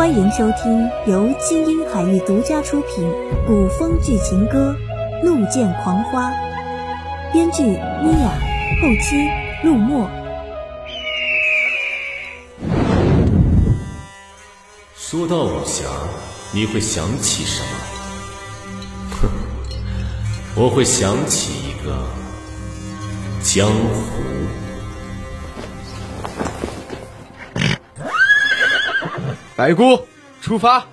欢迎收听由金鹰海域独家出品古风剧情歌《怒剑狂花》，编剧妮雅，后期陆墨。说到武侠，你会想起什么？哼，我会想起一个江湖。白姑，出发！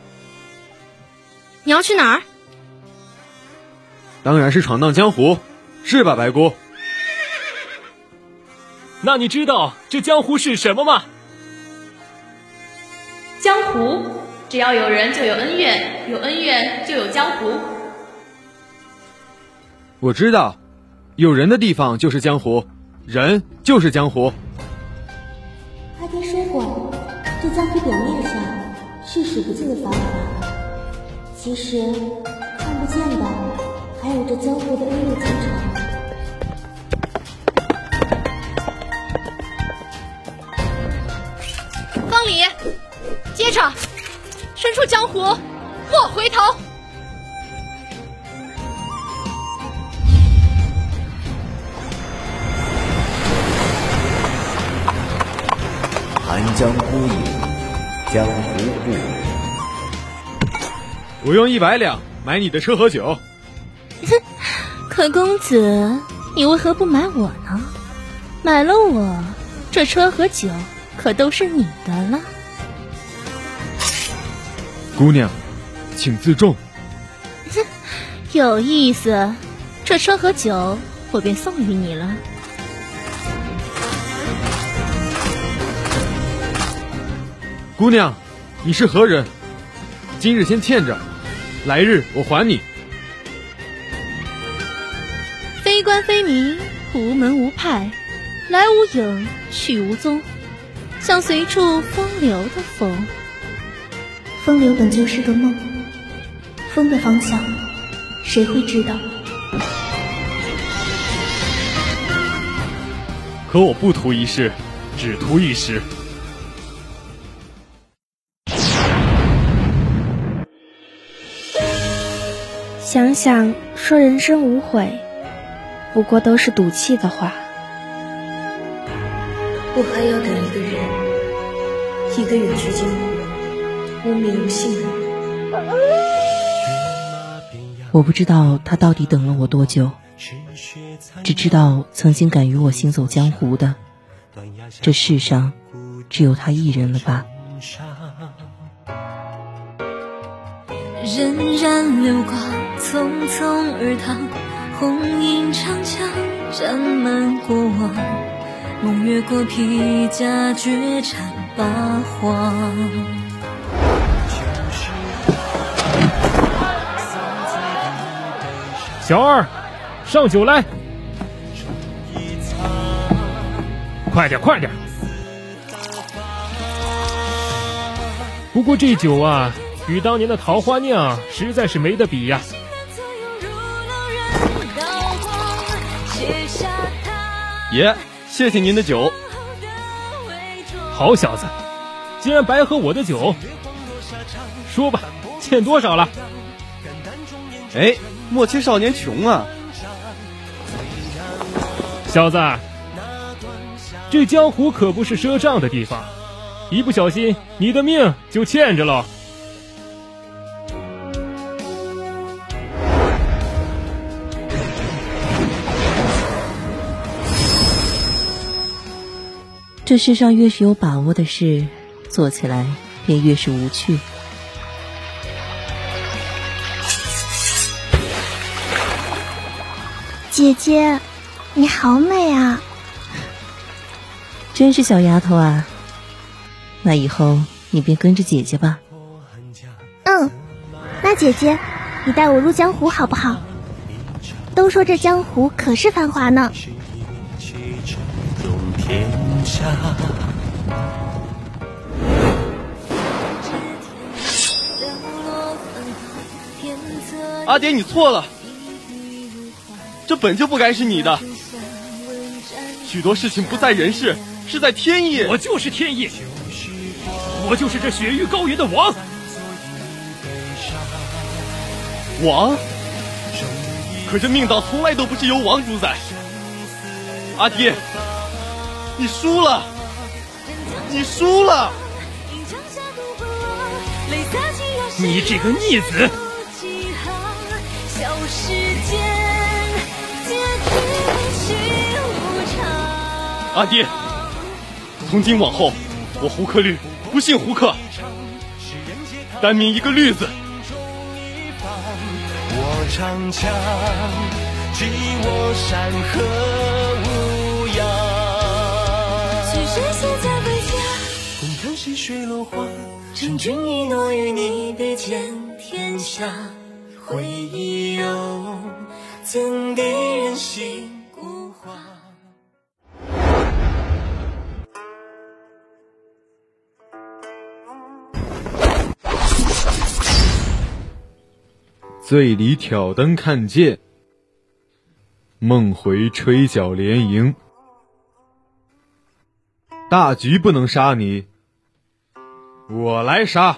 你要去哪儿？当然是闯荡江湖，是吧，白姑？那你知道这江湖是什么吗？江湖，只要有人就有恩怨，有恩怨就有江湖。我知道，有人的地方就是江湖，人就是江湖。阿爹说过，这江湖表面上是数不尽的繁华，其实看不见的还有这江湖的恩怨情仇。方里，接着，身处江湖，莫回头。寒江孤影，江湖故人。我用一百两买你的车和酒。可公子，你为何不买我呢？买了我，这车和酒可都是你的了。姑娘，请自重。有意思，这车和酒我便送与你了。姑娘，你是何人？今日先欠着，来日我还你。非官非民，无门无派，来无影，去无踪，像随处风流的风。风流本就是个梦，风的方向，谁会知道？可我不图一世，只图一时。想想说人生无悔，不过都是赌气的话。我还要等一个人，一个远去江湖、无名无姓的人。我不知道他到底等了我多久，只知道曾经敢与我行走江湖的，这世上只有他一人了吧。荏苒流光，匆匆而逃，红缨长枪沾满过往，梦越过披甲，绝尘八荒。小二，上酒来！快点，快点！不过这酒啊，与当年的桃花酿实在是没得比呀。爷，谢谢您的酒。好小子，竟然白喝我的酒！说吧，欠多少了？哎，莫欺少年穷啊！小子，这江湖可不是赊账的地方，一不小心你的命就欠着喽。这世上越是有把握的事，做起来便越是无趣。姐姐，你好美啊！真是小丫头啊！那以后你便跟着姐姐吧。嗯，那姐姐，你带我入江湖好不好？都说这江湖可是繁华呢。阿爹，你错了，这本就不该是你的。许多事情不在人世，是在天意。我就是天意。我就是这雪域高原的王。王？可这命道从来都不是由王主宰。阿爹，你输了，你输了！你这个逆子！阿爹，从今往后，我胡克律不姓胡克，单名一个律字。我长枪，击我山河无谁现在回家？共看细水落花。成君一诺与你别见天下。回忆又怎敌人心？醉里挑灯看剑，梦回吹角连营。大局不能杀你，我来杀。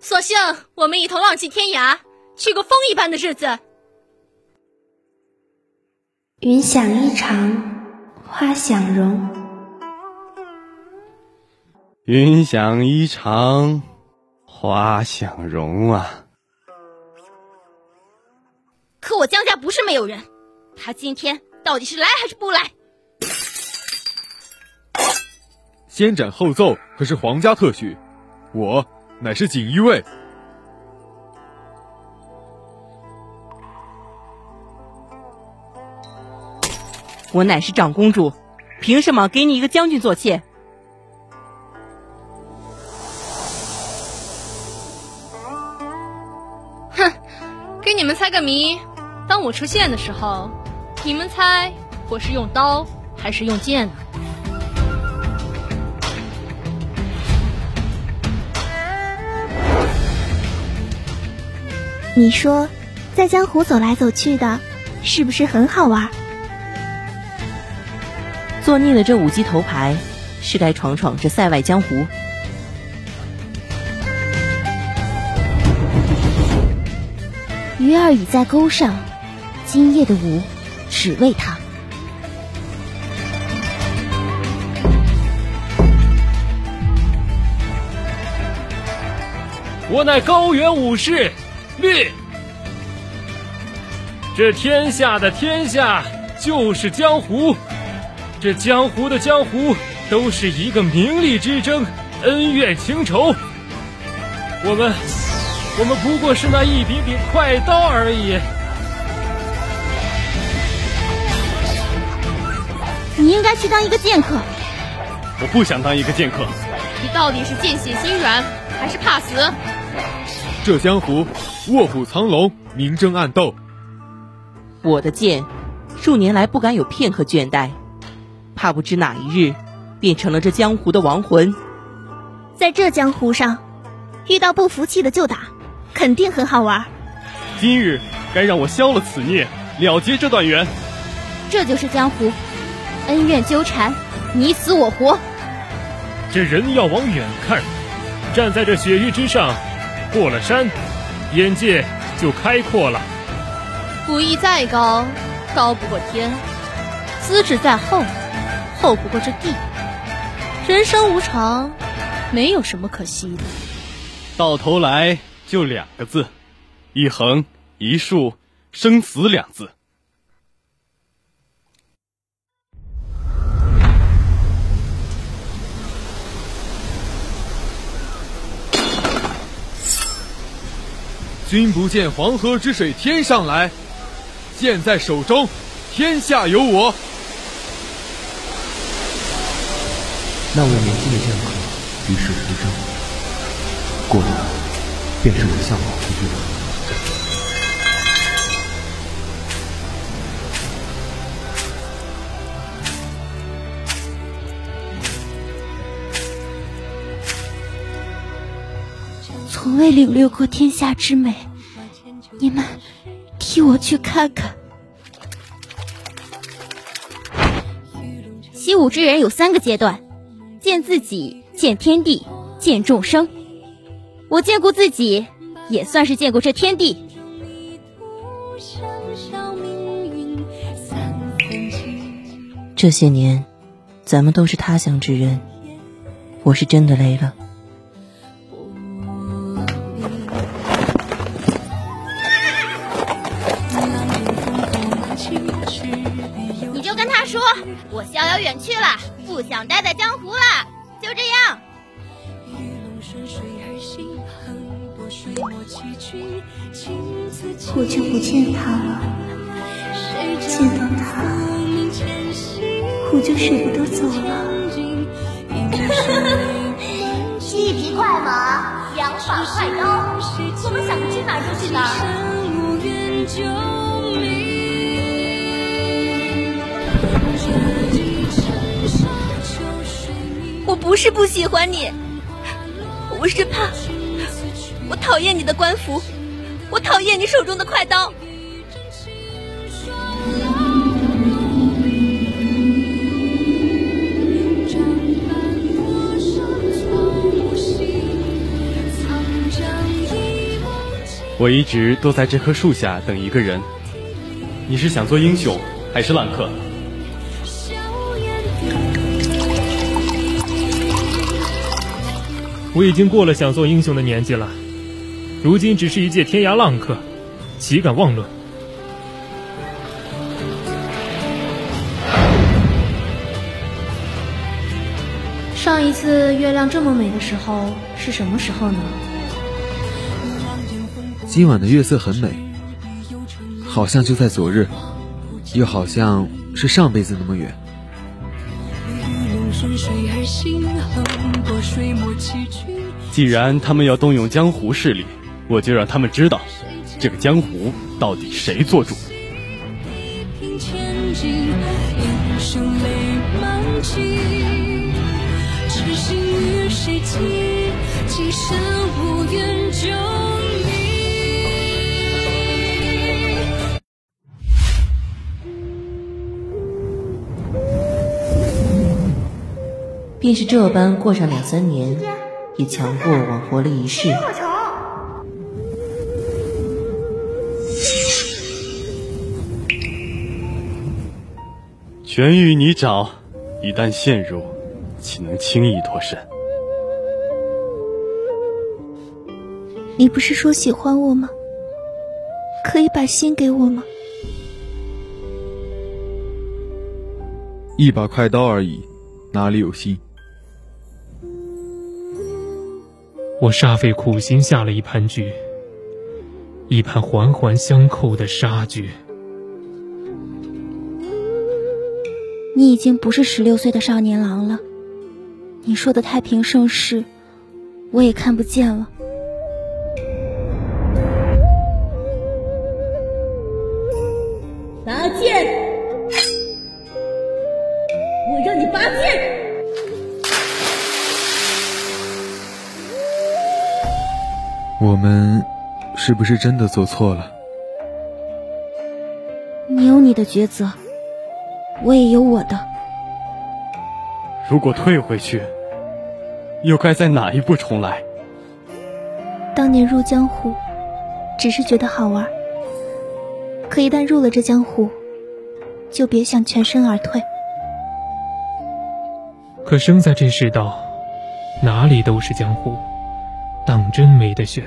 索性我们一同浪迹天涯，去过风一般的日子。云想衣裳花想容，云想衣裳。花想容啊！可我江家不是没有人，他今天到底是来还是不来？先斩后奏可是皇家特许，我乃是锦衣卫。我乃是长公主，凭什么给你一个将军做妾？哼给你们猜个谜，当我出现的时候，你们猜我是用刀还是用剑呢？你说，在江湖走来走去的，是不是很好玩？做腻了这五级头牌，是该闯闯这塞外江湖。鱼儿已在钩上，今夜的舞只为他。我乃高原武士绿，这天下的天下就是江湖，这江湖的江湖都是一个名利之争，恩怨情仇。我们。我们不过是那一柄柄快刀而已。你应该去当一个剑客。我不想当一个剑客。你到底是见血心软，还是怕死？这江湖卧虎藏龙，明争暗斗。我的剑，数年来不敢有片刻倦怠，怕不知哪一日变成了这江湖的亡魂。在这江湖上，遇到不服气的就打。肯定很好玩。今日该让我消了此孽，了结这段缘。这就是江湖，恩怨纠缠，你死我活。这人要往远看，站在这雪域之上，过了山，眼界就开阔了。武艺再高，高不过天；资质再厚，厚不过这地。人生无常，没有什么可惜的。到头来。就两个字，一横一竖，生死两字。君不见黄河之水天上来，剑在手中，天下有我。那位年轻的剑客与世无争，过了。便是我向往未领略过天下之美，你们替我去看看。习武之人有三个阶段：见自己，见天地，见众生。我见过自己，也算是见过这天地。这些年，咱们都是他乡之人，我是真的累了。见他了，见到他，我就舍不得走了。一匹快马，两把快刀，我们想去哪就去哪。我不是不喜欢你，我是怕，我讨厌你的官服，我讨厌你手中的快刀。我一直都在这棵树下等一个人，你是想做英雄还是浪客？我已经过了想做英雄的年纪了，如今只是一介天涯浪客，岂敢妄论？上一次月亮这么美的时候是什么时候呢？今晚的月色很美，好像就在昨日，又好像是上辈子那么远。既然他们要动用江湖势力，我就让他们知道，这个江湖到底谁做主。便是这般过上两三年，也强过我活了一世。全与你找，一旦陷入，岂能轻易脱身？你不是说喜欢我吗？可以把心给我吗？一把快刀而已，哪里有心？我煞费苦心下了一盘局，一盘环环相扣的杀局。你已经不是十六岁的少年郎了，你说的太平盛世，我也看不见了。是不是真的做错了？你有你的抉择，我也有我的。如果退回去，又该在哪一步重来？当年入江湖，只是觉得好玩。可一旦入了这江湖，就别想全身而退。可生在这世道，哪里都是江湖。当真没得选。